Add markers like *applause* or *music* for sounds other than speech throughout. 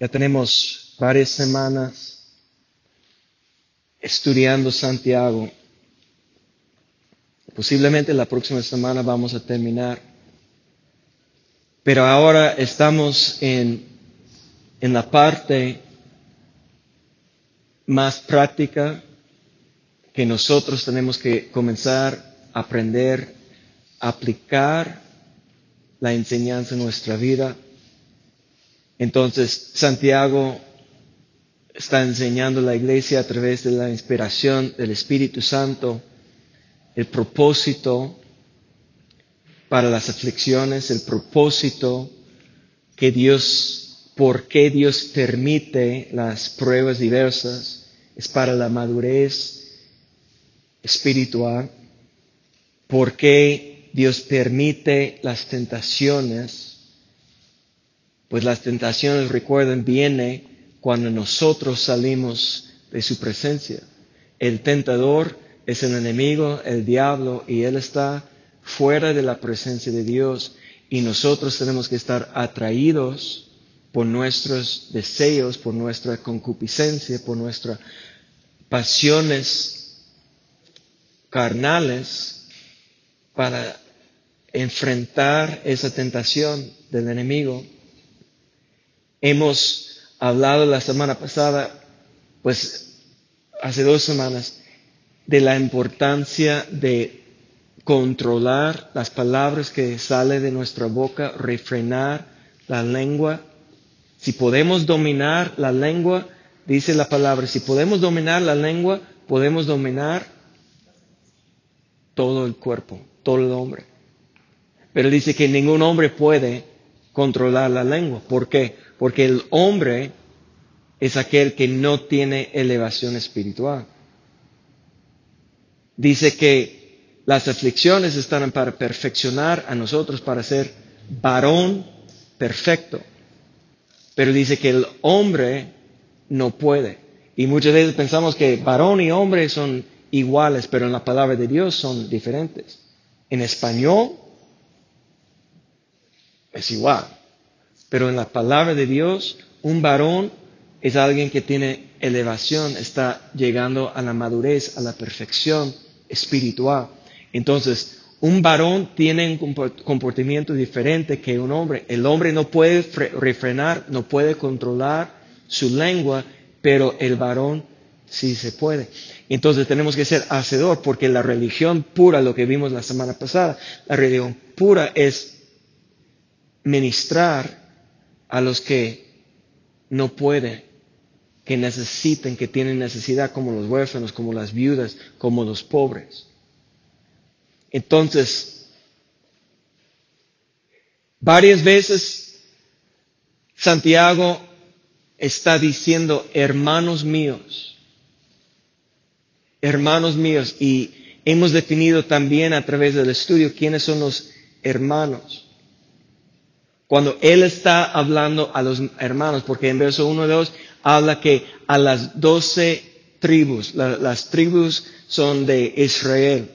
Ya tenemos varias semanas estudiando Santiago. Posiblemente la próxima semana vamos a terminar. Pero ahora estamos en, en la parte más práctica que nosotros tenemos que comenzar a aprender, a aplicar la enseñanza en nuestra vida. Entonces, Santiago está enseñando a la iglesia a través de la inspiración del Espíritu Santo el propósito para las aflicciones, el propósito que Dios, por qué Dios permite las pruebas diversas, es para la madurez espiritual, por qué Dios permite las tentaciones, pues las tentaciones, recuerden, vienen cuando nosotros salimos de su presencia. El tentador es el enemigo, el diablo, y él está fuera de la presencia de Dios y nosotros tenemos que estar atraídos por nuestros deseos, por nuestra concupiscencia, por nuestras pasiones carnales para enfrentar esa tentación del enemigo. Hemos hablado la semana pasada, pues hace dos semanas, de la importancia de controlar las palabras que salen de nuestra boca, refrenar la lengua. Si podemos dominar la lengua, dice la palabra, si podemos dominar la lengua, podemos dominar todo el cuerpo, todo el hombre. Pero dice que ningún hombre puede controlar la lengua. ¿Por qué? Porque el hombre es aquel que no tiene elevación espiritual dice que las aflicciones están para perfeccionar a nosotros, para ser varón perfecto. Pero dice que el hombre no puede. Y muchas veces pensamos que varón y hombre son iguales, pero en la palabra de Dios son diferentes. En español es igual, pero en la palabra de Dios un varón es alguien que tiene elevación, está llegando a la madurez, a la perfección espiritual. Entonces, un varón tiene un comportamiento diferente que un hombre. El hombre no puede refrenar, no puede controlar su lengua, pero el varón sí se puede. Entonces tenemos que ser hacedor, porque la religión pura, lo que vimos la semana pasada, la religión pura es ministrar a los que no pueden que necesiten, que tienen necesidad, como los huérfanos, como las viudas, como los pobres. Entonces, varias veces Santiago está diciendo, hermanos míos, hermanos míos, y hemos definido también a través del estudio quiénes son los hermanos. Cuando él está hablando a los hermanos, porque en verso 1 y 2 habla que a las doce tribus, las tribus son de Israel.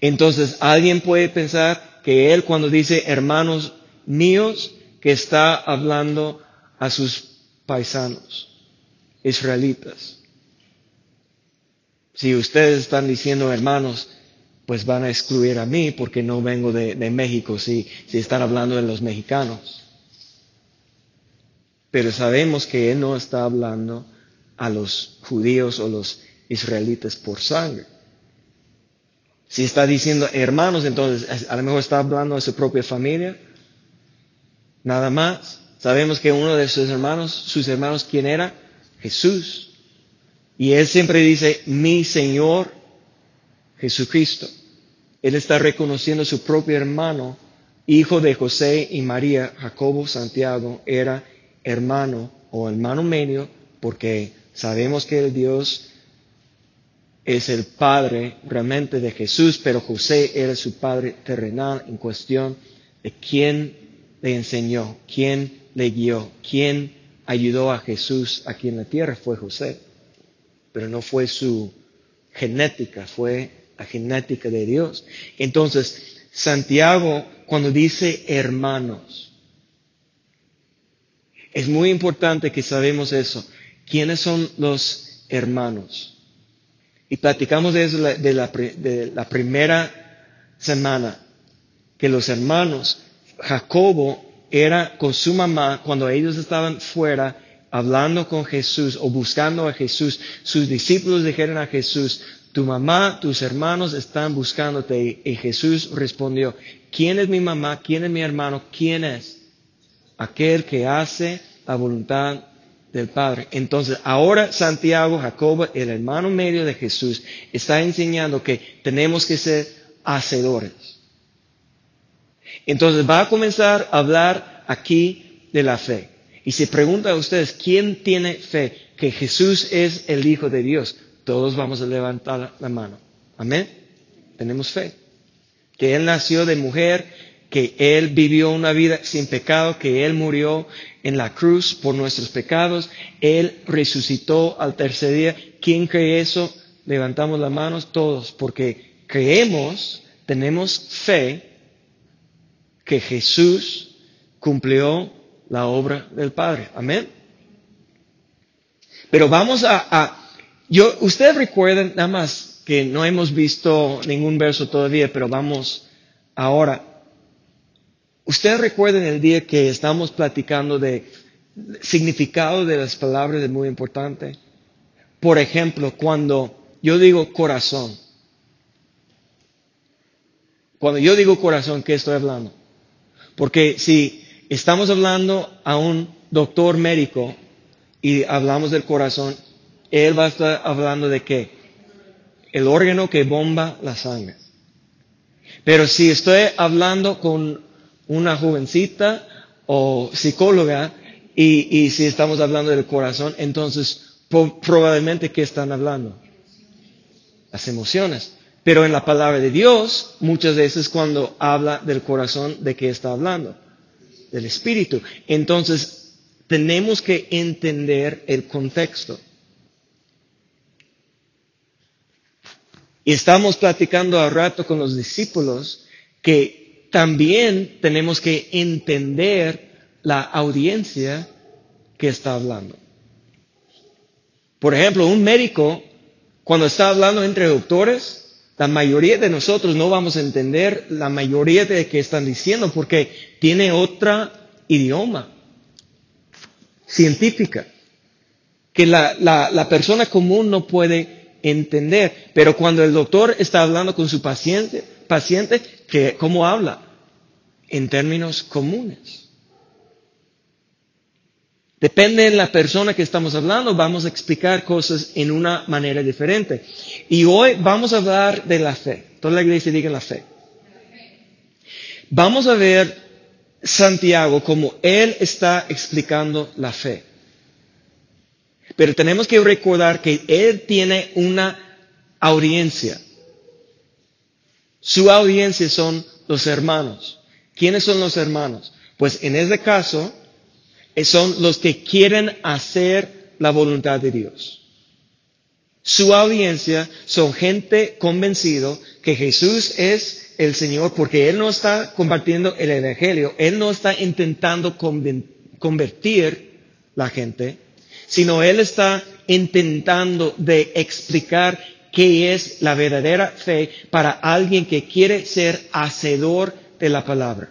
Entonces, alguien puede pensar que él cuando dice hermanos míos, que está hablando a sus paisanos, israelitas. Si ustedes están diciendo hermanos, pues van a excluir a mí porque no vengo de, México si, si están hablando de los mexicanos. Pero sabemos que Él no está hablando a los judíos o los israelitas por sangre. Si está diciendo hermanos, entonces a lo mejor está hablando a su propia familia. Nada más. Sabemos que uno de sus hermanos, sus hermanos, ¿quién era? Jesús. Y él siempre dice, mi Señor Jesucristo. Él está reconociendo a su propio hermano, hijo de José y María, Jacobo, Santiago, era hermano o hermano medio, porque sabemos que el Dios es el padre realmente de Jesús, pero José era su padre terrenal en cuestión de quién le enseñó, quién le guió, quién ayudó a Jesús aquí en la tierra fue José, pero no fue su genética, fue la genética de Dios. Entonces, Santiago, cuando dice hermanos, Es muy importante que sabemos eso. ¿Quiénes son los hermanos? Y platicamos de eso de la, de la primera semana, que los hermanos, Jacobo era con su mamá cuando ellos estaban fuera hablando con Jesús o buscando a Jesús. Sus discípulos dijeron a Jesús, tu mamá, tus hermanos están buscándote. Y Jesús respondió, ¿quién es mi mamá? ¿Quién es mi hermano? ¿Quién es? Aquel que hace la voluntad del Padre. Entonces, ahora Santiago, Jacobo, el hermano medio de Jesús, está enseñando que tenemos que ser hacedores. Entonces, va a comenzar a hablar aquí de la fe. Y se pregunta a ustedes, ¿quién tiene fe que Jesús es el Hijo de Dios? Todos vamos a levantar la mano. Amén. Tenemos fe. Que Él nació de mujer, que Él vivió una vida sin pecado, que Él murió en la cruz por nuestros pecados, Él resucitó al tercer día. ¿Quién cree eso? Levantamos las manos todos, porque creemos, tenemos fe que Jesús cumplió la obra del Padre. Amén. Pero vamos a, a, yo, ustedes recuerden nada más que no hemos visto ningún verso todavía, pero vamos ahora. Ustedes recuerden el día que estamos platicando de significado de las palabras es muy importante. Por ejemplo, cuando yo digo corazón, cuando yo digo corazón, ¿qué estoy hablando? Porque si estamos hablando a un doctor médico y hablamos del corazón, él va a estar hablando de qué? El órgano que bomba la sangre. Pero si estoy hablando con una jovencita o psicóloga y, si estamos hablando del corazón, entonces probablemente ¿qué están hablando? Las emociones. Pero en la palabra de Dios, muchas veces cuando habla del corazón, ¿de qué está hablando? del Espíritu. Entonces, tenemos que entender el contexto. Y estamos platicando a rato con los discípulos que también tenemos que entender la audiencia que está hablando. Por ejemplo, un médico, cuando está hablando entre doctores, la mayoría de nosotros no vamos a entender la mayoría de que están diciendo porque tiene otro idioma científica que la, la, la persona común no puede entender. Pero cuando el doctor está hablando con su paciente, paciente, que, ¿cómo habla? En términos comunes. Depende de la persona que estamos hablando, vamos a explicar cosas en una manera diferente. Y hoy vamos a hablar de la fe. Toda la iglesia diga la fe. Vamos a ver Santiago como él está explicando la fe. Pero tenemos que recordar que él tiene una audiencia. Su audiencia son los hermanos. ¿Quiénes son los hermanos? Pues en este caso, son los que quieren hacer la voluntad de Dios. Su audiencia son gente convencido que Jesús es el Señor porque Él no está compartiendo el Evangelio, Él no está intentando convertir la gente, sino Él está intentando de explicar qué es la verdadera fe para alguien que quiere ser hacedor de la palabra.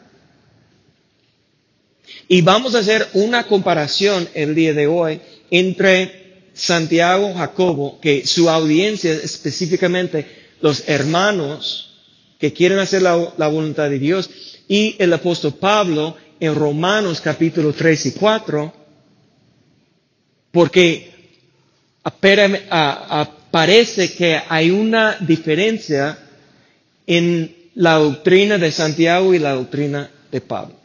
Y vamos a hacer una comparación el día de hoy entre Santiago, Jacobo, que su audiencia específicamente los hermanos que quieren hacer la, voluntad de Dios y el apóstol Pablo en Romanos capítulo 3 y 4, porque parece que hay una diferencia en la doctrina de Santiago y la doctrina de Pablo.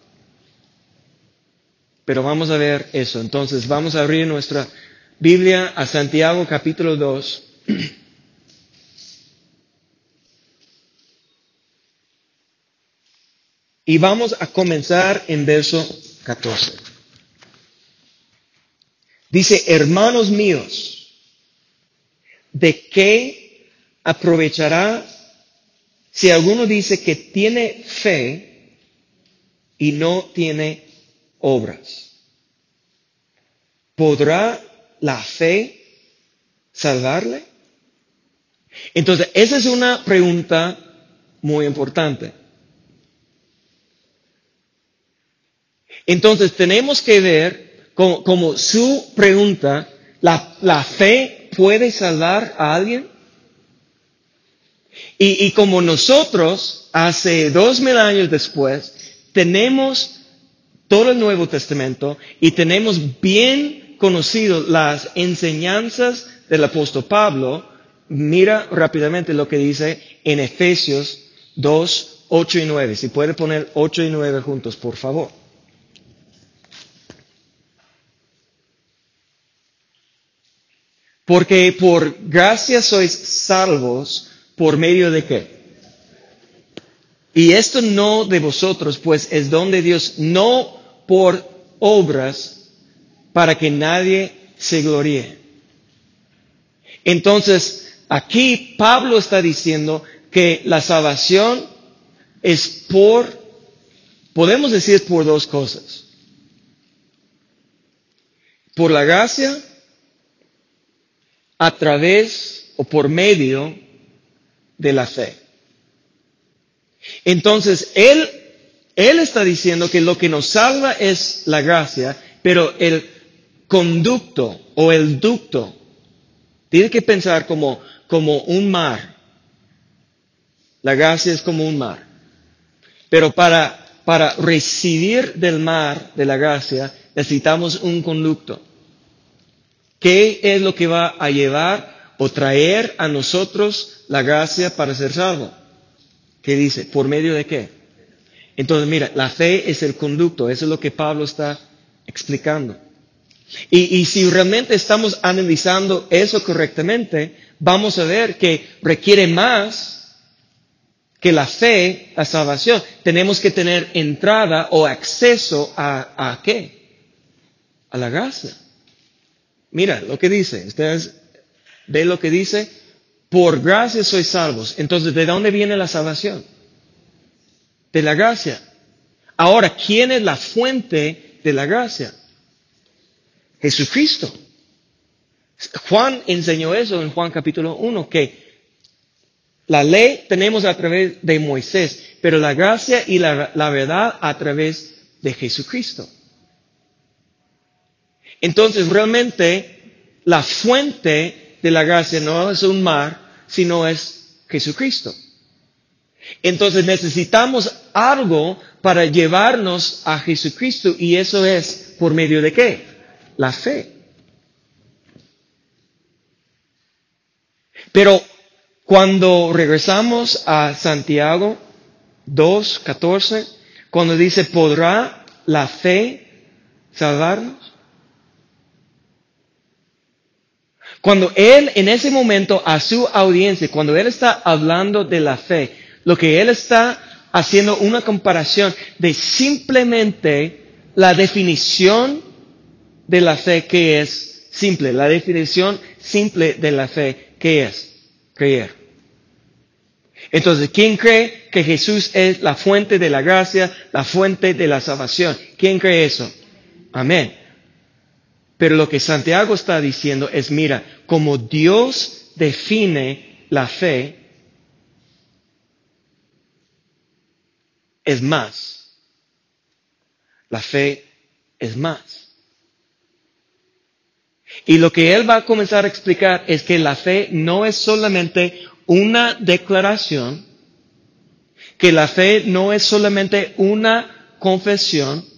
Pero vamos a ver eso. Entonces vamos a abrir nuestra Biblia a Santiago capítulo 2. Y vamos a comenzar en verso 14. Dice, hermanos míos, ¿de qué aprovechará si alguno dice que tiene fe y no tiene obras. ¿podrá la fe salvarle? Entonces, esa es una pregunta muy importante. Entonces, tenemos que ver como, su pregunta, ¿la, ¿la, fe puede salvar a alguien? Y, y como nosotros, hace dos mil años después, tenemos todo el Nuevo Testamento y tenemos bien conocido las enseñanzas del apóstol Pablo, mira rápidamente lo que dice en Efesios 2, 8 y 9. Si puede poner 8 y 9 juntos, por favor. Porque por gracia sois salvos por medio de qué? Y esto no de vosotros, pues es don de Dios, no por obras, para que nadie se gloríe. Entonces, aquí Pablo está diciendo que la salvación es por, podemos decir por dos cosas. Por la gracia, a través o por medio de la fe. Entonces, él, él está diciendo que lo que nos salva es la gracia, pero el conducto o el ducto tiene que pensar como, como un mar. La gracia es como un mar. Pero para, para recibir del mar, de la gracia, necesitamos un conducto. ¿Qué es lo que va a llevar o traer a nosotros la gracia para ser salvo? ¿Qué dice? ¿Por medio de qué? Entonces, mira, la fe es el conducto, eso es lo que Pablo está explicando. Y, si realmente estamos analizando eso correctamente, vamos a ver que requiere más que la fe, la salvación. Tenemos que tener entrada o acceso a, a qué? A la gracia. Mira lo que dice. Ustedes ven lo que dice. Por gracia sois salvos. Entonces, ¿de dónde viene la salvación? De la gracia. Ahora, ¿quién es la fuente de la gracia? Jesucristo. Juan enseñó eso en Juan capítulo 1, que la ley tenemos a través de Moisés, pero la gracia y la, la verdad a través de Jesucristo. Entonces, realmente, la fuente de la gracia no es un mar, sino es Jesucristo. Entonces necesitamos algo para llevarnos a Jesucristo y eso es por medio de qué? La fe. Pero cuando regresamos a Santiago 2, 14, cuando dice, ¿podrá la fe salvarnos? Cuando Él en ese momento a su audiencia, cuando Él está hablando de la fe, lo que Él está haciendo una comparación de simplemente la definición de la fe que es simple, la definición simple de la fe que es creer. Entonces, ¿quién cree que Jesús es la fuente de la gracia, la fuente de la salvación? ¿Quién cree eso? Amén. Pero lo que Santiago está diciendo es, mira, como Dios define la fe, es más. La fe es más. Y lo que él va a comenzar a explicar es que la fe no es solamente una declaración, que la fe no es solamente una confesión,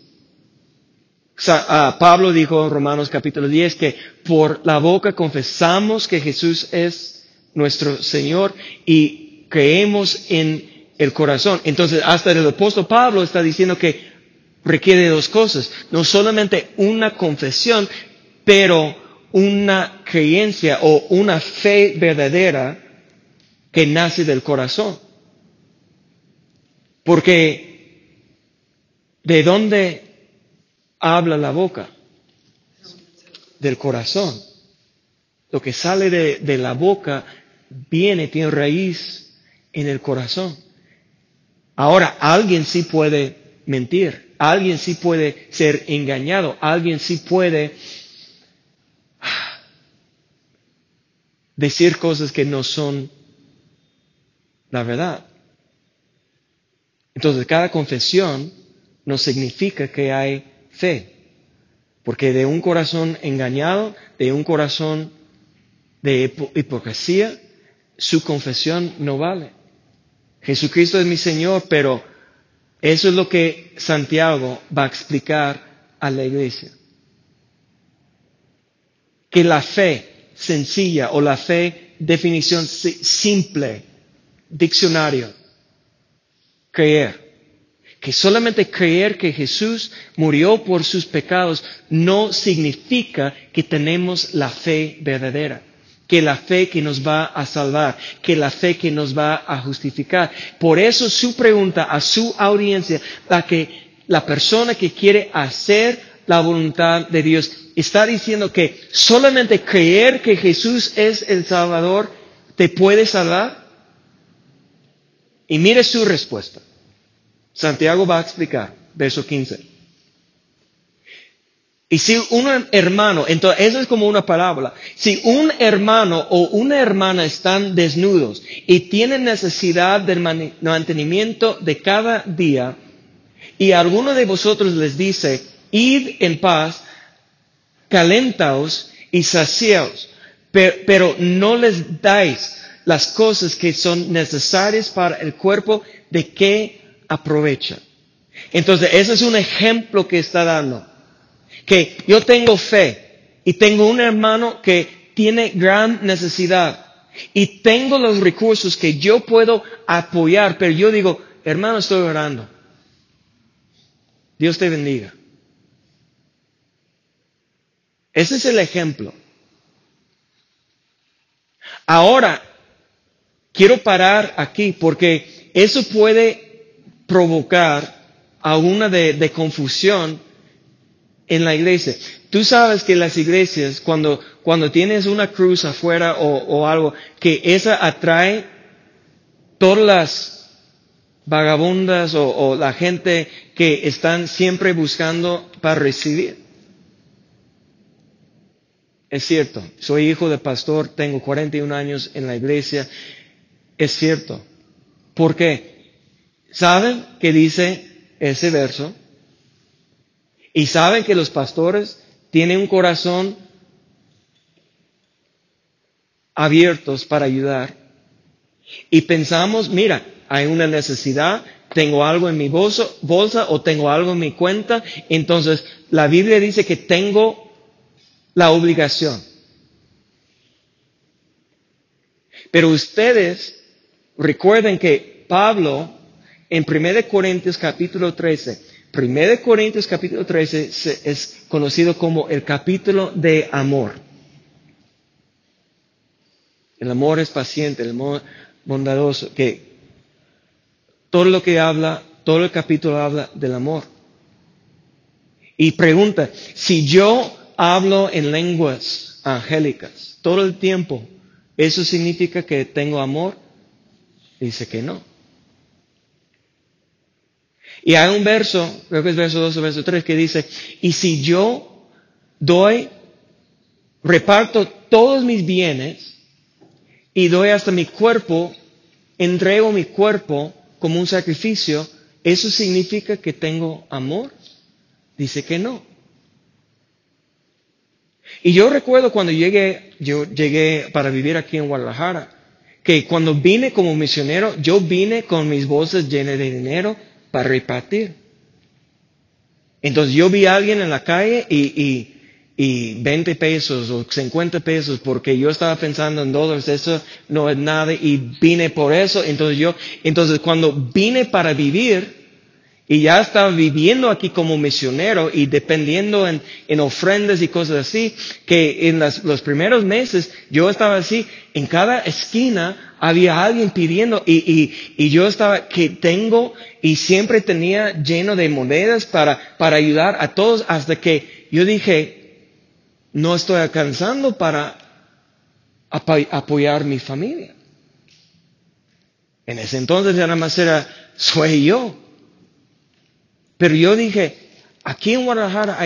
Pablo dijo en Romanos capítulo 10 que por la boca confesamos que Jesús es nuestro Señor y creemos en el corazón. Entonces, hasta el apóstol Pablo está diciendo que requiere dos cosas. No solamente una confesión, pero una creencia o una fe verdadera que nace del corazón. Porque, ¿de dónde habla la boca? Del corazón. Lo que sale de, la boca viene, tiene raíz en el corazón. Ahora, alguien sí puede mentir, alguien sí puede ser engañado, alguien sí puede decir cosas que no son la verdad. Entonces, cada confesión no significa que hay fe, porque de un corazón engañado, de un corazón de hipocresía, su confesión no vale. Jesucristo es mi Señor, pero eso es lo que Santiago va a explicar a la iglesia. Que la fe sencilla o la fe definición simple, diccionario, creer. Que solamente creer que Jesús murió por sus pecados no significa que tenemos la fe verdadera que la fe que nos va a salvar, que la fe que nos va a justificar. Por eso su pregunta a su audiencia, la que la persona que quiere hacer la voluntad de Dios está diciendo que solamente creer que Jesús es el Salvador te puede salvar. Y mire su respuesta. Santiago va a explicar, verso 15. Y si un hermano, entonces eso es como una parábola, si un hermano o una hermana están desnudos y tienen necesidad del mantenimiento de cada día, y alguno de vosotros les dice, id en paz, calentaos y saciaos, pero, no les dais las cosas que son necesarias para el cuerpo, ¿de qué aprovecha? Entonces, ese es un ejemplo que está dando que yo tengo fe y tengo un hermano que tiene gran necesidad y tengo los recursos que yo puedo apoyar, pero yo digo, hermano, estoy orando. Dios te bendiga. Ese es el ejemplo. Ahora, quiero parar aquí porque eso puede provocar a una de confusión en la iglesia. Tú sabes que las iglesias, cuando, cuando tienes una cruz afuera o, algo, que esa atrae todas las vagabundas o, o la gente que están siempre buscando para recibir. Es cierto, soy hijo de pastor, tengo 41 años en la iglesia. Es cierto. ¿Por qué? ¿Saben qué dice ese verso? Y saben que los pastores tienen un corazón abiertos para ayudar. Y pensamos, mira, hay una necesidad, tengo algo en mi bolsa, bolsa o tengo algo en mi cuenta. Entonces, la Biblia dice que tengo la obligación. Pero ustedes recuerden que Pablo en 1 Corintios capítulo 13 1 Corintios capítulo 13 es conocido como el capítulo de amor. El amor es paciente, el amor bondadoso, que todo lo que habla, todo el capítulo habla del amor. Y pregunta, si yo hablo en lenguas angélicas todo el tiempo, ¿eso significa que tengo amor? Dice que no. Y hay un verso, creo que es verso 2 o verso 3, que dice, y si yo doy, reparto todos mis bienes y doy hasta mi cuerpo, entrego mi cuerpo como un sacrificio, ¿eso significa que tengo amor? Dice que no. Y yo recuerdo cuando llegué, yo llegué para vivir aquí en Guadalajara, que cuando vine como misionero, yo vine con mis bolsas llenas de dinero, para repartir. Entonces yo vi a alguien en la calle y, y, y 20 pesos o 50 pesos porque yo estaba pensando en dólares, eso no es nada y vine por eso. Entonces yo, entonces cuando vine para vivir, y ya estaba viviendo aquí como misionero y dependiendo en, en ofrendas y cosas así, que en los primeros meses yo estaba así, en cada esquina había alguien pidiendo y, y, y yo estaba que tengo y siempre tenía lleno de monedas para, para ayudar a todos hasta que yo dije, no estoy alcanzando para apoyar mi familia. En ese entonces nada más era, soy yo. Pero yo dije, aquí en Guadalajara,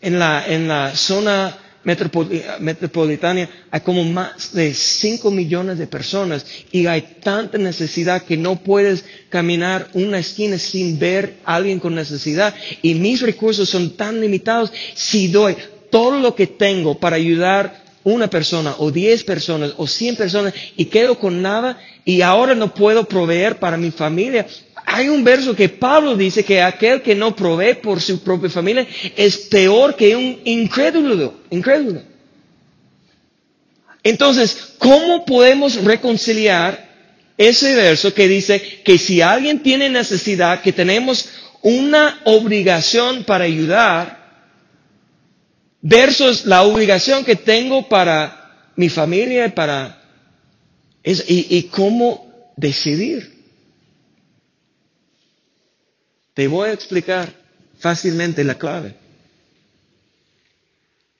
en, la, en la zona metropolitana hay como más de 5 millones de personas y hay tanta necesidad que no puedes caminar una esquina sin ver a alguien con necesidad y mis recursos son tan limitados si doy todo lo que tengo para ayudar una persona o diez personas o cien personas y quedo con nada y ahora no puedo proveer para mi familia. Hay un verso que Pablo dice que aquel que no provee por su propia familia es peor que un incrédulo, incrédulo. Entonces, ¿cómo podemos reconciliar ese verso que dice que si alguien tiene necesidad, que tenemos una obligación para ayudar, versus la obligación que tengo para mi familia, para y, y cómo decidir. Te voy a explicar fácilmente la clave.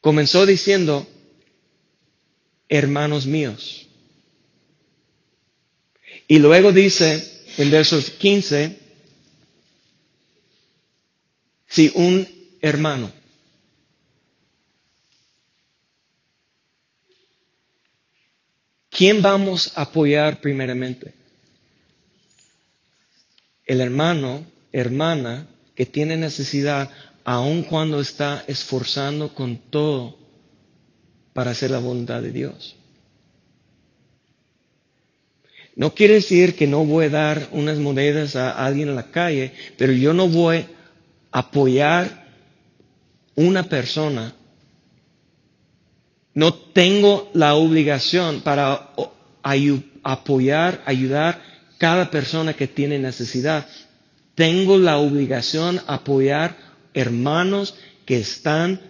Comenzó diciendo, hermanos míos. Y luego dice en versos 15, si un hermano. ¿Quién vamos a apoyar primeramente? El hermano, hermana que tiene necesidad aun cuando está esforzando con todo para hacer la voluntad de Dios. No quiere decir que no voy a dar unas monedas a alguien en la calle, pero yo no voy a apoyar una persona no tengo la obligación para apoyar, ayudar cada persona que tiene necesidad. Tengo la obligación apoyar hermanos que están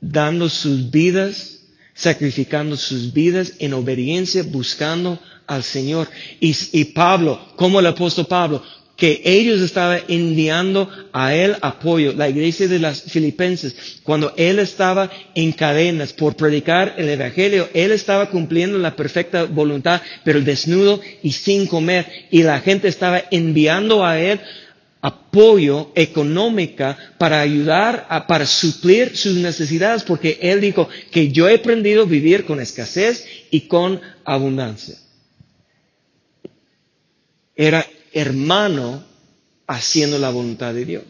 dando sus vidas, sacrificando sus vidas en obediencia, buscando al Señor. Y, y Pablo, como el apóstol Pablo, que ellos estaban enviando a él apoyo, la iglesia de las filipenses, cuando él estaba en cadenas por predicar el evangelio, él estaba cumpliendo la perfecta voluntad, pero desnudo y sin comer, y la gente estaba enviando a él apoyo económica para ayudar a, para suplir sus necesidades, porque él dijo que yo he aprendido a vivir con escasez y con abundancia. Era hermano haciendo la voluntad de Dios.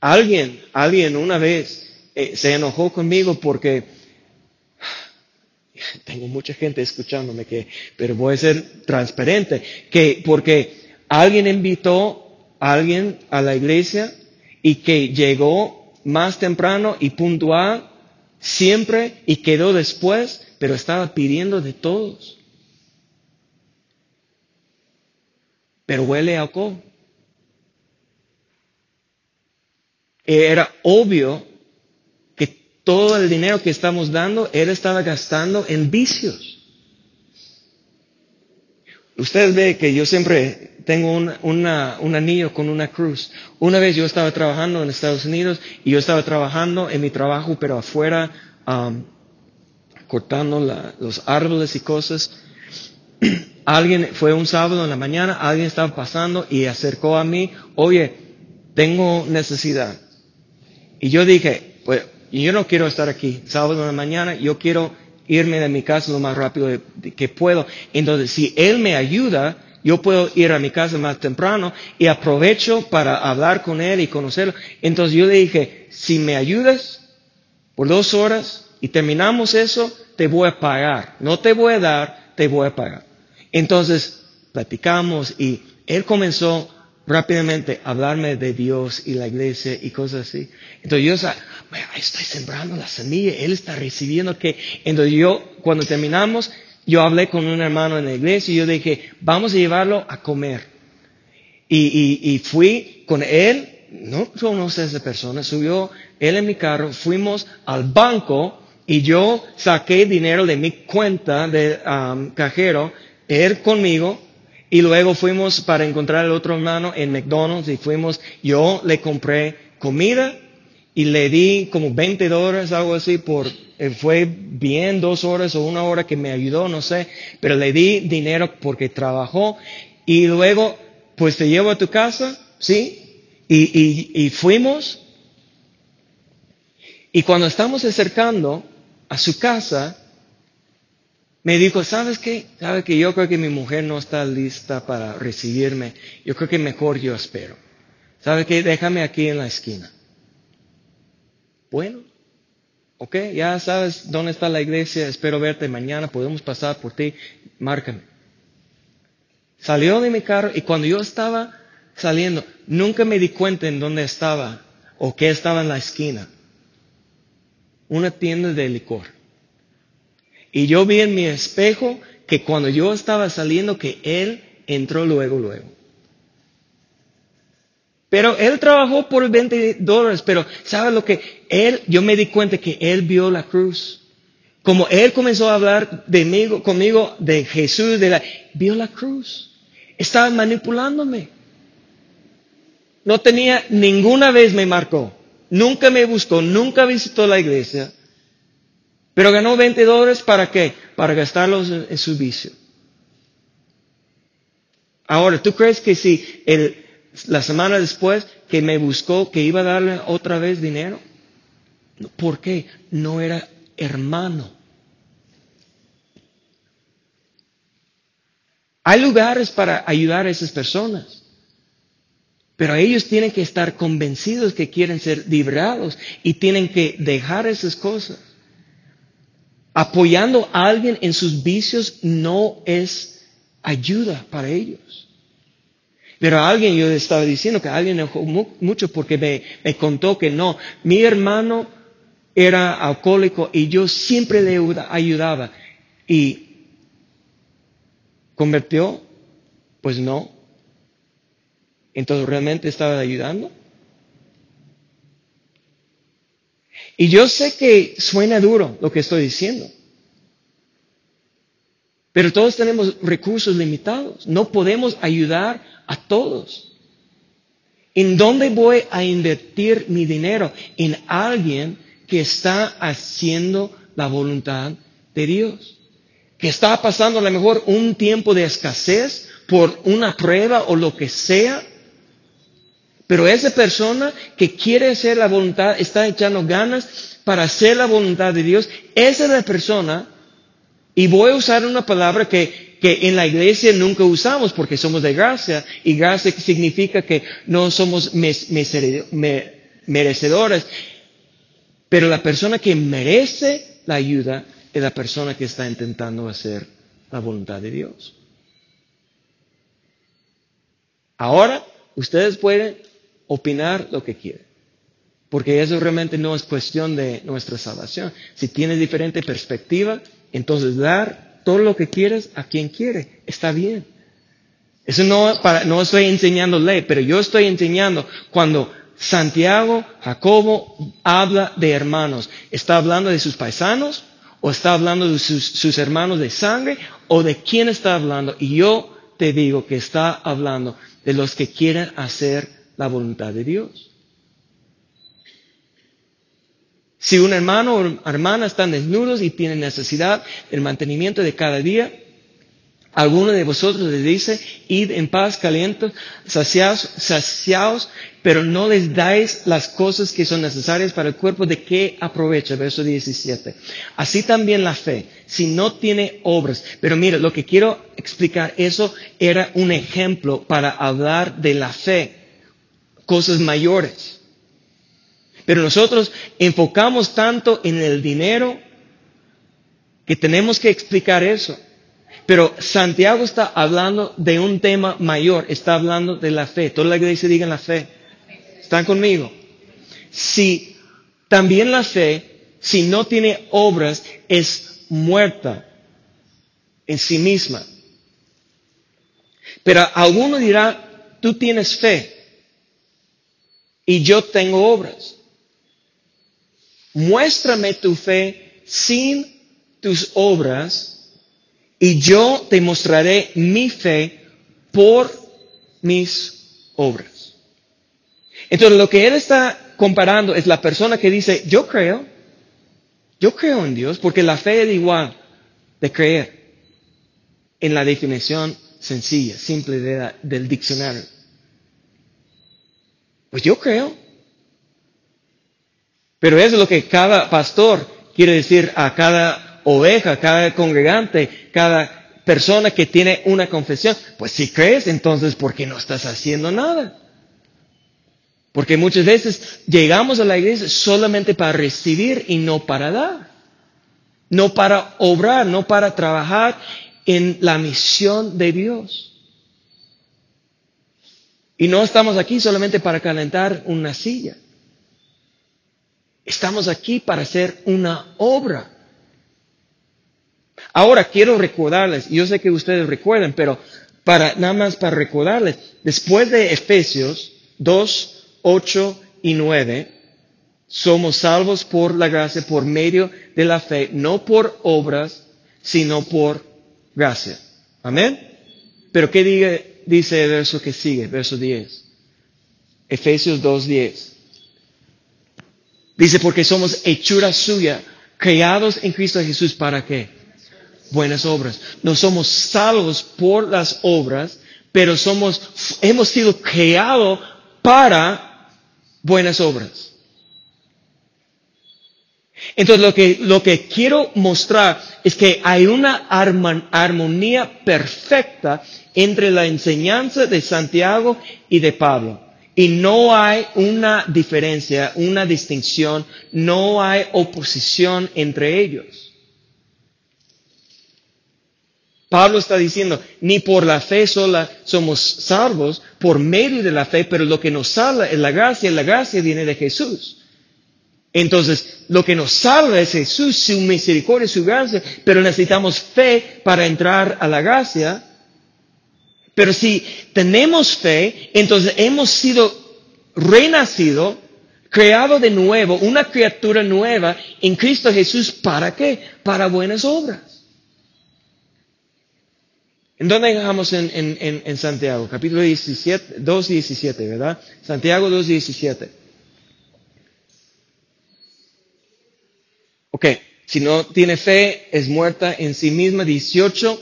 Alguien, alguien una vez eh, se enojó conmigo porque *laughs* tengo mucha gente escuchándome que, pero voy a ser transparente, que porque alguien invitó a alguien a la iglesia y que llegó más temprano y puntual siempre y quedó después, pero estaba pidiendo de todos. pero huele a alcohol. Era obvio todo el dinero que estamos dando, él estaba gastando en vicios. Ustedes ven que yo siempre tengo un, un anillo con una cruz. Una vez yo estaba trabajando en Estados Unidos y yo estaba trabajando en mi trabajo, pero afuera, um, cortando los árboles y cosas. *clears throat* Alguien fue un sábado en la mañana, alguien estaba pasando y acercó a mí, oye, tengo necesidad. Y yo dije, pues yo no quiero estar aquí sábado en la mañana, yo quiero irme de mi casa lo más rápido que puedo. Entonces, si él me ayuda, yo puedo ir a mi casa más temprano y aprovecho para hablar con él y conocerlo. Entonces yo le dije, si me ayudas por dos horas y terminamos eso, te voy a pagar. No te voy a dar, te voy a pagar. Entonces, platicamos y él comenzó rápidamente hablarme de Dios y la iglesia y cosas así. Entonces yo estoy sembrando la semilla, él está recibiendo que, entonces yo, cuando terminamos, yo hablé con un hermano en la iglesia y yo dije, vamos a llevarlo a comer. Y, y, y fui con él, no conoce a esa persona, subió él en mi carro, fuimos al banco y yo saqué dinero de mi cuenta de cajero él conmigo y luego fuimos para encontrar al otro hermano en McDonald's y fuimos, yo le compré comida y le di como 20 dólares, algo así, por, eh, fue bien dos horas o una hora que me ayudó, no sé, pero le di dinero porque trabajó y luego, pues te llevo a tu casa, ¿sí? Y, y, y fuimos Y cuando estamos acercando a su casa, me dijo, ¿sabes qué? ¿Sabes que yo creo que mi mujer no está lista para recibirme? Yo creo que mejor yo espero. ¿Sabe qué? Déjame aquí en la esquina. Bueno, ok, ya sabes dónde está la iglesia, espero verte mañana, podemos pasar por ti, márcame. Salió de mi carro y cuando yo estaba saliendo, nunca me di cuenta en dónde estaba o qué estaba en la esquina. Una tienda de licor. Y yo vi en mi espejo que cuando yo estaba saliendo, que él entró luego, luego. Pero él trabajó por 20 dólares, pero ¿sabe lo que? Él, yo me di cuenta que él vio la cruz. Como él comenzó a hablar de mí, conmigo de Jesús, de la, vio la cruz. Estaba manipulándome. No tenía, ninguna vez me marcó. Nunca me buscó, nunca visitó la iglesia. Pero ganó 20 dólares para qué? Para gastarlos en su vicio. Ahora, ¿tú crees que si el, la semana después que me buscó que iba a darle otra vez dinero? ¿Por qué? No era hermano. Hay lugares para ayudar a esas personas. Pero ellos tienen que estar convencidos que quieren ser librados y tienen que dejar esas cosas. Apoyando a alguien en sus vicios no es ayuda para ellos. Pero a alguien yo estaba diciendo que alguien enojó mucho porque me, me contó que no, mi hermano era alcohólico y yo siempre le ayudaba. ¿Y convirtió? Pues no. Entonces, ¿realmente estaba ayudando? Y yo sé que suena duro lo que estoy diciendo. Pero todos tenemos recursos limitados. No podemos ayudar a todos. ¿En dónde voy a invertir mi dinero? En alguien que está haciendo la voluntad de Dios. Que está pasando a lo mejor un tiempo de escasez por una prueba o lo que sea pero esa persona que quiere hacer la voluntad, está echando ganas para hacer la voluntad de Dios, esa es la persona, y voy a usar una palabra que, que en la iglesia nunca usamos porque somos de gracia, y gracia significa que no somos merecedores, pero la persona que merece la ayuda es la persona que está intentando hacer la voluntad de Dios. Ahora, ustedes pueden opinar lo que quiere. Porque eso realmente no es cuestión de nuestra salvación. Si tienes diferente perspectiva, entonces dar todo lo que quieres a quien quiere. Está bien. Eso no, para, no estoy enseñando ley, pero yo estoy enseñando cuando Santiago, Jacobo habla de hermanos. ¿Está hablando de sus paisanos? ¿O está hablando de sus, sus hermanos de sangre? ¿O de quién está hablando? Y yo te digo que está hablando de los que quieren hacer la voluntad de Dios. Si un hermano o hermana están desnudos y tienen necesidad del mantenimiento de cada día, alguno de vosotros les dice, id en paz, calientos, saciados, saciados, pero no les dais las cosas que son necesarias para el cuerpo, ¿de qué aprovecha? Verso 17. Así también la fe, si no tiene obras. Pero mira, lo que quiero explicar, eso era un ejemplo para hablar de la fe cosas mayores. Pero nosotros enfocamos tanto en el dinero que tenemos que explicar eso. Pero Santiago está hablando de un tema mayor, está hablando de la fe. Toda la iglesia diga la fe. ¿Están conmigo? Si también la fe, si no tiene obras, es muerta en sí misma. Pero alguno dirá, tú tienes fe y yo tengo obras. Muéstrame tu fe sin tus obras y yo te mostraré mi fe por mis obras. Entonces lo que él está comparando es la persona que dice, yo creo, yo creo en Dios, porque la fe es igual de creer en la definición sencilla, simple del diccionario. Pues yo creo. Pero es lo que cada pastor quiere decir a cada oveja, cada congregante, cada persona que tiene una confesión. Pues si crees, entonces ¿por qué no estás haciendo nada? Porque muchas veces llegamos a la iglesia solamente para recibir y no para dar. No para obrar, no para trabajar en la misión de Dios. Y no estamos aquí solamente para calentar una silla. Estamos aquí para hacer una obra. Ahora quiero recordarles, yo sé que ustedes recuerdan, pero para nada más para recordarles, después de Efesios 2, 8 y 9, somos salvos por la gracia, por medio de la fe, no por obras, sino por gracia. Amén. Pero ¿qué dice el verso que sigue? Verso 10. Efesios 2, 10. Dice, porque somos hechura suya, creados en Cristo Jesús, ¿para qué? Buenas obras. No somos salvos por las obras, pero somos, hemos sido creados para buenas obras. Entonces lo que, lo que quiero mostrar es que hay una armonía perfecta entre la enseñanza de Santiago y de Pablo. Y no hay una diferencia, una distinción, no hay oposición entre ellos. Pablo está diciendo, ni por la fe sola somos salvos, por medio de la fe, pero lo que nos salva es la gracia, la gracia viene de Jesús. Entonces, lo que nos salva es Jesús, su misericordia, su gracia, pero necesitamos fe para entrar a la gracia. Pero si tenemos fe, entonces hemos sido renacido, creado de nuevo, una criatura nueva en Cristo Jesús. ¿Para qué? Para buenas obras. ¿En dónde dejamos en, en, en, Santiago? Capítulo 17, 2, 17, ¿verdad? Santiago 2, Ok, si no tiene fe, es muerta en sí misma, 18.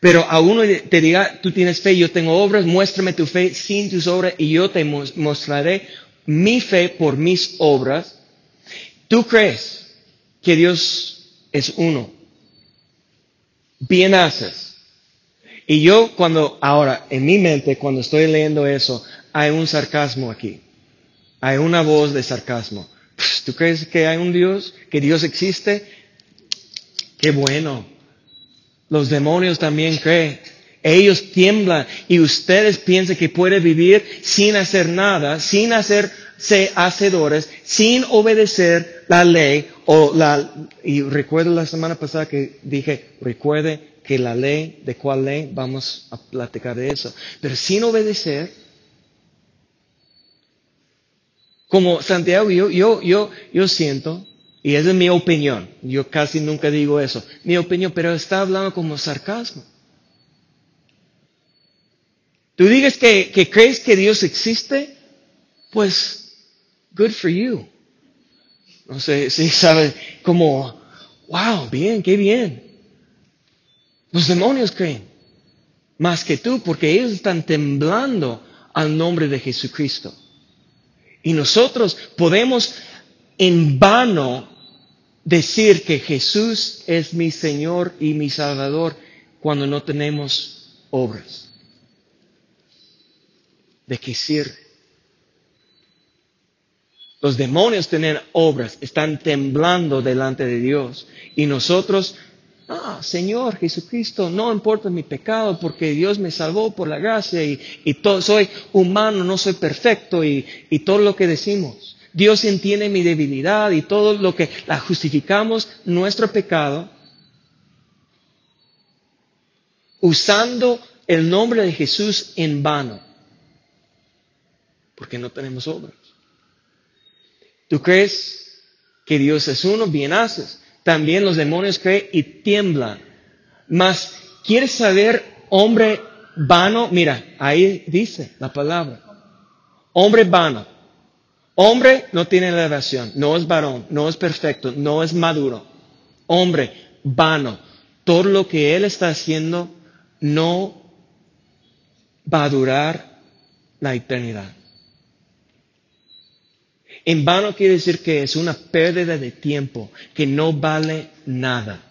Pero a uno te diga, tú tienes fe, yo tengo obras, muéstrame tu fe sin tus obras y yo te mostraré mi fe por mis obras. ¿Tú crees que Dios es uno? Bien haces y yo cuando, ahora, en mi mente, cuando estoy leyendo eso, hay un sarcasmo aquí. Hay una voz de sarcasmo. ¿Tú crees que hay un Dios? ¿Que Dios existe? Qué bueno. Los demonios también creen. Ellos tiemblan y ustedes piensan que puede vivir sin hacer nada, sin hacerse hacedores, sin obedecer la ley o la, y recuerdo la semana pasada que dije, recuerde que la ley, de cuál ley, vamos a platicar de eso. Pero sin obedecer, como Santiago, yo, yo, yo, yo siento, y esa es mi opinión, yo casi nunca digo eso, mi opinión, pero está hablando como sarcasmo. Tú digas que, que crees que Dios existe, pues, good for you. No sé si sabes, como, wow, bien, qué bien. Los demonios creen más que tú porque ellos están temblando al nombre de Jesucristo. Y nosotros podemos en vano decir que Jesús es mi Señor y mi Salvador cuando no tenemos obras. ¿De qué sirve? Los demonios tienen obras, están temblando delante de Dios. Y nosotros Ah, Señor Jesucristo, no importa mi pecado porque Dios me salvó por la gracia y, todo, soy humano, no soy perfecto y, y todo lo que decimos. Dios entiende mi debilidad y todo lo que la justificamos nuestro pecado usando el nombre de Jesús en vano porque no tenemos obras. ¿Tú crees que Dios es uno? Bien haces también los demonios creen y tiemblan. Mas, ¿quieres saber, hombre vano? Mira, ahí dice la palabra. Hombre vano. Hombre no tiene elevación, no es varón, no es perfecto, no es maduro. Hombre vano. Todo lo que él está haciendo no va a durar la eternidad. En vano quiere decir que es una pérdida de tiempo, que no vale nada.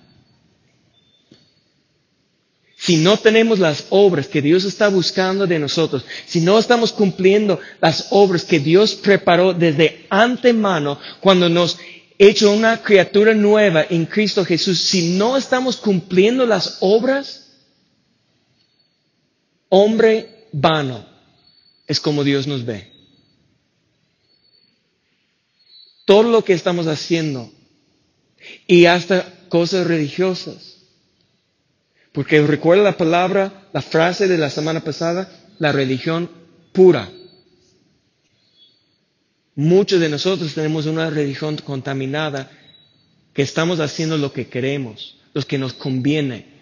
Si no tenemos las obras que Dios está buscando de nosotros, si no estamos cumpliendo las obras que Dios preparó desde antemano cuando nos hecho una criatura nueva en Cristo Jesús, si no estamos cumpliendo las obras, hombre vano es como Dios nos ve. Todo lo que estamos haciendo y hasta cosas religiosas. Porque recuerda la palabra, la frase de la semana pasada, la religión pura. Muchos de nosotros tenemos una religión contaminada que estamos haciendo lo que queremos, lo que nos conviene.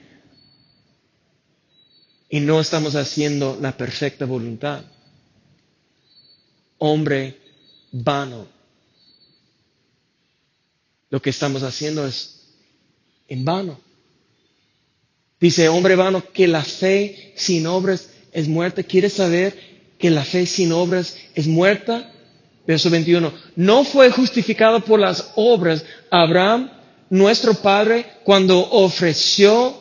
Y no estamos haciendo la perfecta voluntad. Hombre vano. Lo que estamos haciendo es en vano. Dice, hombre vano, que la fe sin obras es muerta. ¿Quieres saber que la fe sin obras es muerta? Verso 21. No fue justificado por las obras Abraham, nuestro padre, cuando ofreció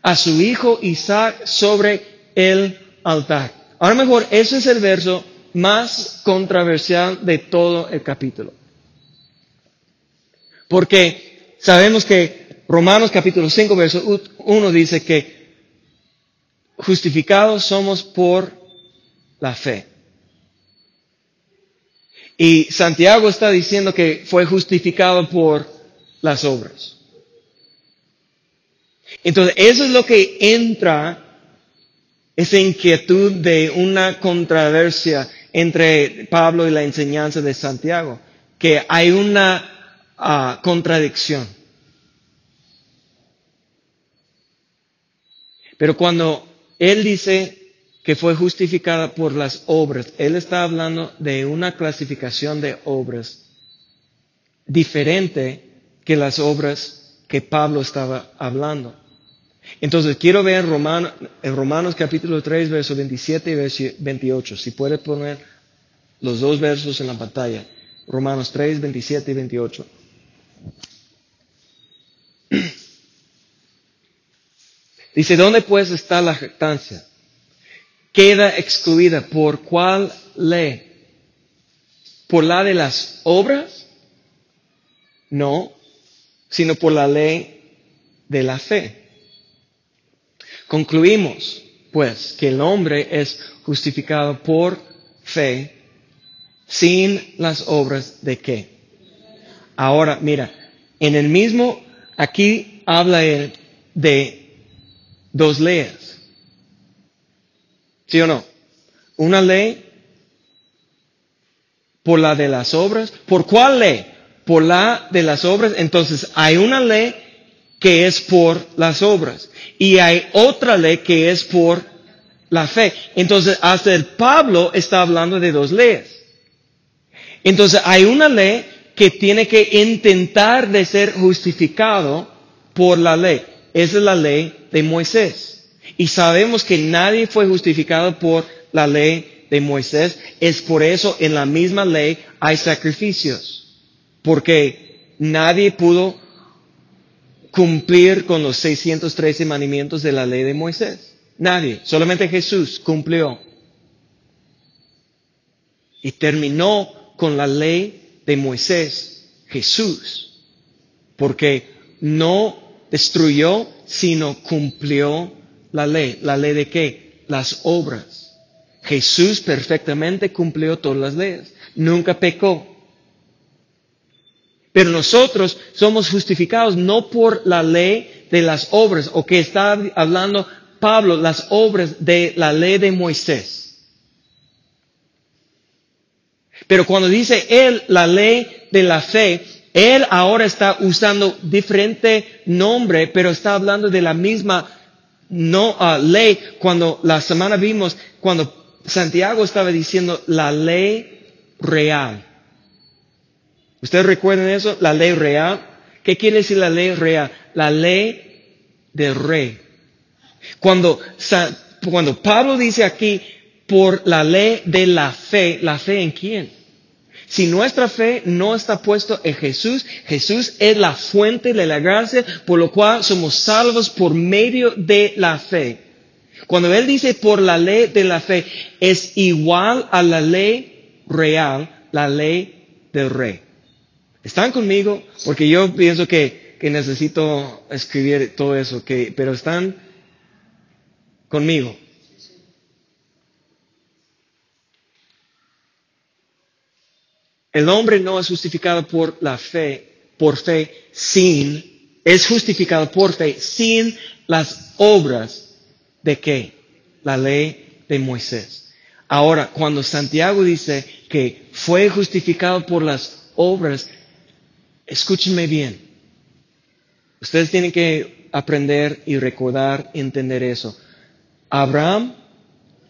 a su hijo Isaac sobre el altar. Ahora mejor, ese es el verso más controversial de todo el capítulo. Porque sabemos que Romanos capítulo 5, verso 1 dice que justificados somos por la fe. Y Santiago está diciendo que fue justificado por las obras. Entonces, eso es lo que entra, esa inquietud de una controversia entre Pablo y la enseñanza de Santiago, que hay una ah, contradicción. Pero cuando él dice que fue justificada por las obras. Él está hablando de una clasificación de obras diferente que las obras que Pablo estaba hablando. Entonces, quiero ver Romanos, en Romanos capítulo 3, versos 27 y verso 28. Si puede poner los dos versos en la pantalla. Romanos 3, 27 y 28. *clears throat* Dice, ¿dónde pues está la jactancia? queda excluida. ¿Por cuál ley? ¿Por la de las obras? No, sino por la ley de la fe. Concluimos, pues, que el hombre es justificado por fe sin las obras de qué. Ahora, mira, en el mismo, aquí habla él de dos leyes. ¿Sí o no? Una ley por la de las obras. ¿Por cuál ley? Por la de las obras. Entonces hay una ley que es por las obras y hay otra ley que es por la fe. Entonces hasta el Pablo está hablando de dos leyes. Entonces hay una ley que tiene que intentar de ser justificado por la ley. Esa es la ley de Moisés. Y sabemos que nadie fue justificado por la ley de Moisés. Es por eso en la misma ley hay sacrificios. Porque nadie pudo cumplir con los 613 mandamientos de la ley de Moisés. Nadie. Solamente Jesús cumplió. Y terminó con la ley de Moisés. Jesús. Porque no destruyó, sino cumplió la ley. ¿La ley de qué? Las obras. Jesús perfectamente cumplió todas las leyes. Nunca pecó. Pero nosotros somos justificados no por la ley de las obras, o que está hablando Pablo, las obras de la ley de Moisés. Pero cuando dice él la ley de la fe, él ahora está usando diferente nombre, pero está hablando de la misma no uh, ley, cuando la semana vimos, cuando Santiago estaba diciendo la ley real. ¿Ustedes recuerdan eso? La ley real. ¿Qué quiere decir la ley real? La ley del rey. Cuando, cuando Pablo dice aquí, por la ley de la fe, ¿la fe en quién? Si nuestra fe no está puesta en Jesús, Jesús es la fuente de la gracia, por lo cual somos salvos por medio de la fe. Cuando Él dice por la ley de la fe, es igual a la ley real, la ley del rey. ¿Están conmigo? Porque yo pienso que, que necesito escribir todo eso, que, pero están conmigo. El hombre no es justificado por la fe, por fe sin, es justificado por fe sin las obras de qué? La ley de Moisés. Ahora, cuando Santiago dice que fue justificado por las obras, escúchenme bien. Ustedes tienen que aprender y recordar, entender eso. Abraham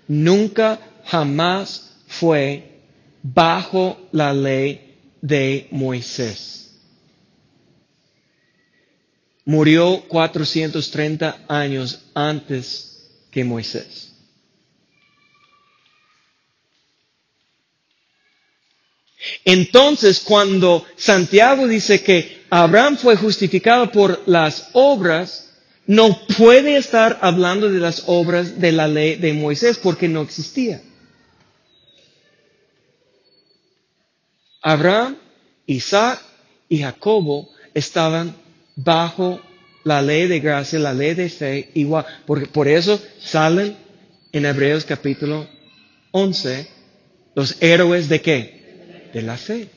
nunca, jamás fue bajo la ley de Moisés. Murió 430 años antes que Moisés. Entonces, cuando Santiago dice que Abraham fue justificado por las obras, no puede estar hablando de las obras de la ley de Moisés porque no existía. Abraham, Isaac y Jacobo estaban bajo la ley de gracia, la ley de fe, igual. Porque por eso salen en Hebreos capítulo 11 los héroes de qué? De la fe.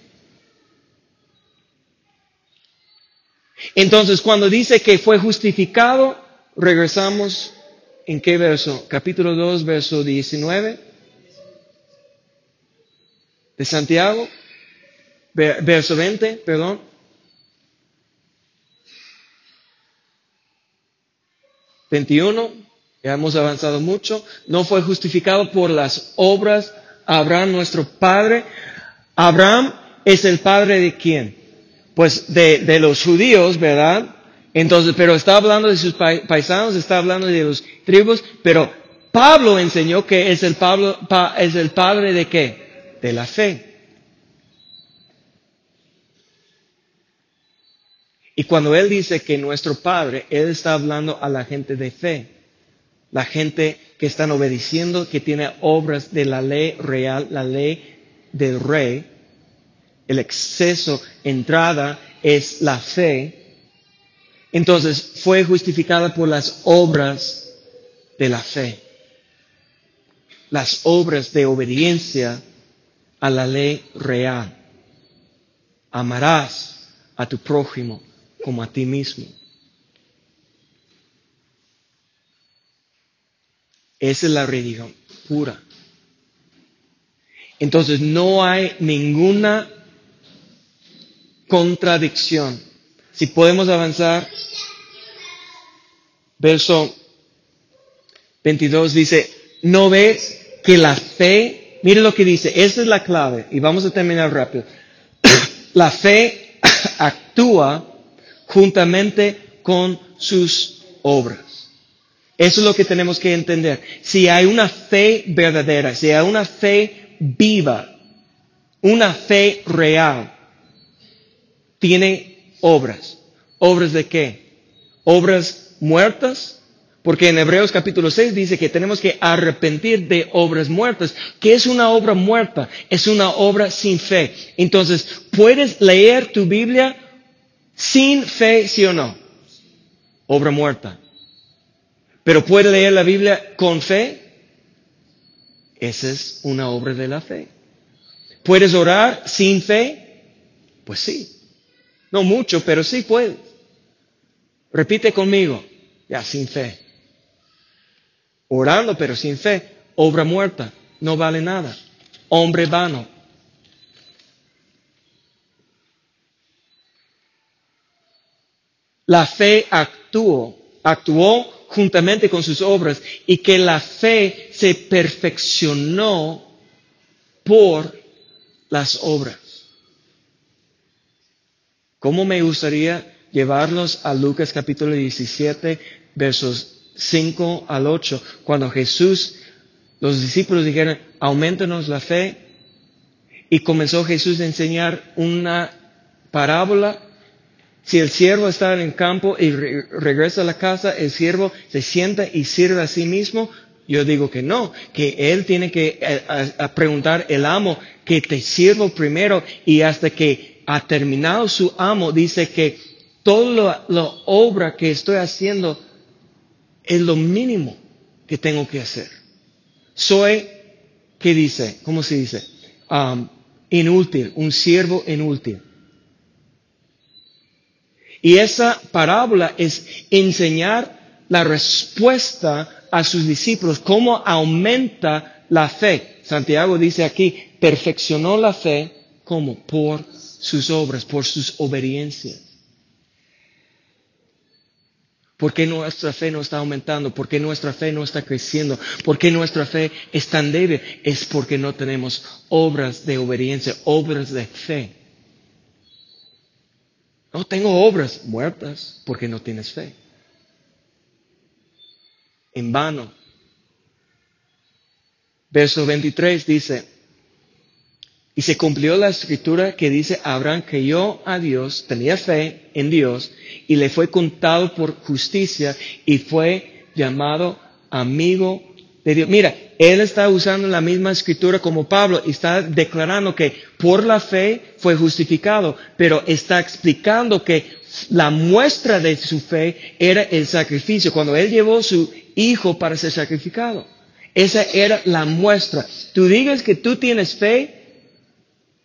Entonces, cuando dice que fue justificado, regresamos en qué verso? Capítulo 2, verso 19 de Santiago verso 20, perdón. Veintiuno, ya hemos avanzado mucho, no fue justificado por las obras Abraham, nuestro padre. Abraham es el padre de quién? Pues de, de los judíos, ¿verdad? Entonces, pero está hablando de sus paisanos, está hablando de los tribus, pero Pablo enseñó que es el, Pablo, es el padre de qué? De la fe. Y cuando Él dice que nuestro Padre, Él está hablando a la gente de fe, la gente que están obedeciendo, que tiene obras de la ley real, la ley del rey. El exceso, entrada, es la fe. Entonces fue justificada por las obras de la fe. Las obras de obediencia a la ley real. Amarás a tu prójimo como a ti mismo. Esa es la religión pura. Entonces no hay ninguna contradicción. Si podemos avanzar, verso 22 dice, no ves que la fe, mire lo que dice, esa es la clave, y vamos a terminar rápido. *coughs* la fe *coughs* actúa juntamente con sus obras. Eso es lo que tenemos que entender. Si hay una fe verdadera, si hay una fe viva, una fe real, tiene obras. ¿Obras de qué? ¿Obras muertas? Porque en Hebreos capítulo 6 dice que tenemos que arrepentir de obras muertas. ¿Qué es una obra muerta? Es una obra sin fe. Entonces, puedes leer tu Biblia sin fe, sí o no. Obra muerta. Pero puede leer la Biblia con fe. Esa es una obra de la fe. ¿Puedes orar sin fe? Pues sí. No mucho, pero sí puedes. Repite conmigo. Ya, sin fe. Orando, pero sin fe. Obra muerta. No vale nada. Hombre vano. La fe actuó, actuó juntamente con sus obras y que la fe se perfeccionó por las obras. ¿Cómo me gustaría llevarlos a Lucas capítulo 17, versos 5 al 8, cuando Jesús, los discípulos dijeron, aumentanos la fe, y comenzó Jesús a enseñar una parábola. Si el siervo está en el campo y regresa a la casa, el siervo se sienta y sirve a sí mismo. Yo digo que no, que él tiene que eh, preguntar el amo que te sirvo primero y hasta que ha terminado su amo dice que toda la obra que estoy haciendo es lo mínimo que tengo que hacer. Soy, ¿qué dice? ¿Cómo se dice? Um, inútil, un siervo inútil. Y esa parábola es enseñar la respuesta a sus discípulos, cómo aumenta la fe. Santiago dice aquí, perfeccionó la fe como por sus obras, por sus obediencias. ¿Por qué nuestra fe no está aumentando? ¿Por qué nuestra fe no está creciendo? ¿Por qué nuestra fe es tan débil? Es porque no tenemos obras de obediencia, obras de fe. No tengo obras muertas porque no tienes fe. En vano. Verso 23 dice, y se cumplió la escritura que dice, Abraham creyó a Dios, tenía fe en Dios, y le fue contado por justicia y fue llamado amigo de Dios. Mira, él está usando la misma escritura como Pablo y está declarando que por la fe fue justificado, pero está explicando que la muestra de su fe era el sacrificio, cuando él llevó su hijo para ser sacrificado. Esa era la muestra. Tú digas que tú tienes fe,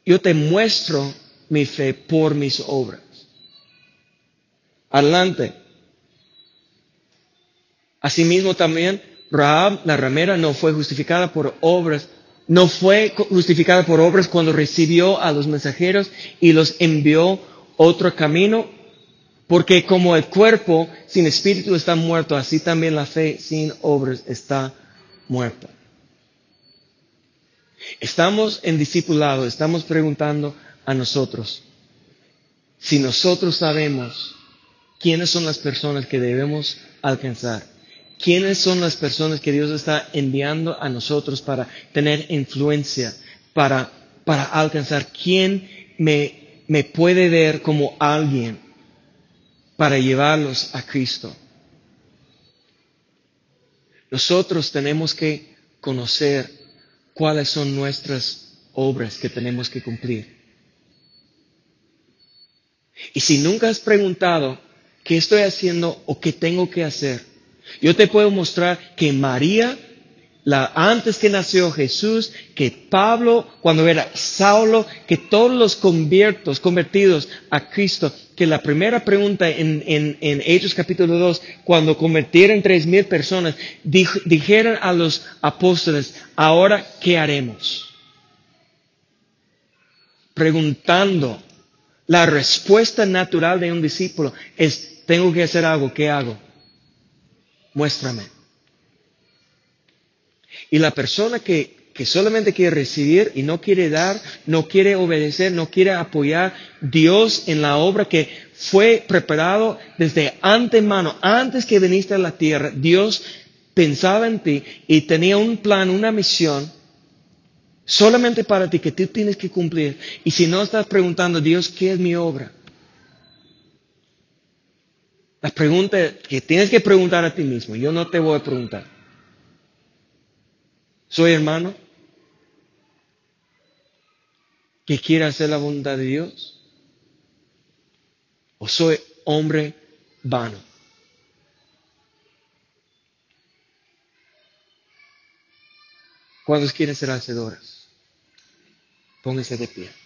yo te muestro mi fe por mis obras. Adelante. Asimismo también, Rahab, la ramera, no fue justificada por obras, no fue justificada por obras cuando recibió a los mensajeros y los envió otro camino, porque como el cuerpo sin espíritu está muerto, así también la fe sin obras está muerta. Estamos en discipulado, estamos preguntando a nosotros si nosotros sabemos quiénes son las personas que debemos alcanzar, quiénes son las personas que Dios está enviando a nosotros para tener influencia, para, para alcanzar, quién me, me puede ver como alguien para llevarlos a Cristo. Nosotros tenemos que conocer cuáles son nuestras obras que tenemos que cumplir. Y si nunca has preguntado qué estoy haciendo o qué tengo que hacer, yo te puedo mostrar que María antes que nació Jesús, que Pablo, cuando era Saulo, que todos los conviertos, convertidos a Cristo, que la primera pregunta en, en, en Hechos capítulo 2, cuando convirtieron tres mil personas, dijeron a los apóstoles, ahora, ¿qué haremos? Preguntando, la respuesta natural de un discípulo es, tengo que hacer algo, ¿qué hago? Muéstrame. Y la persona que, que solamente quiere recibir y no quiere dar, no quiere obedecer, no quiere apoyar Dios en la obra que fue preparado desde antemano, antes que viniste a la tierra, Dios pensaba en ti y tenía un plan, una misión solamente para ti que tú tienes que cumplir. Y si no estás preguntando, Dios, ¿qué es mi obra? La pregunta que tienes que preguntar a ti mismo, yo no te voy a preguntar. ¿Soy hermano que quiere hacer la voluntad de Dios? ¿O soy hombre vano? ¿Cuántos quieren ser hacedoras? Pónganse de pie.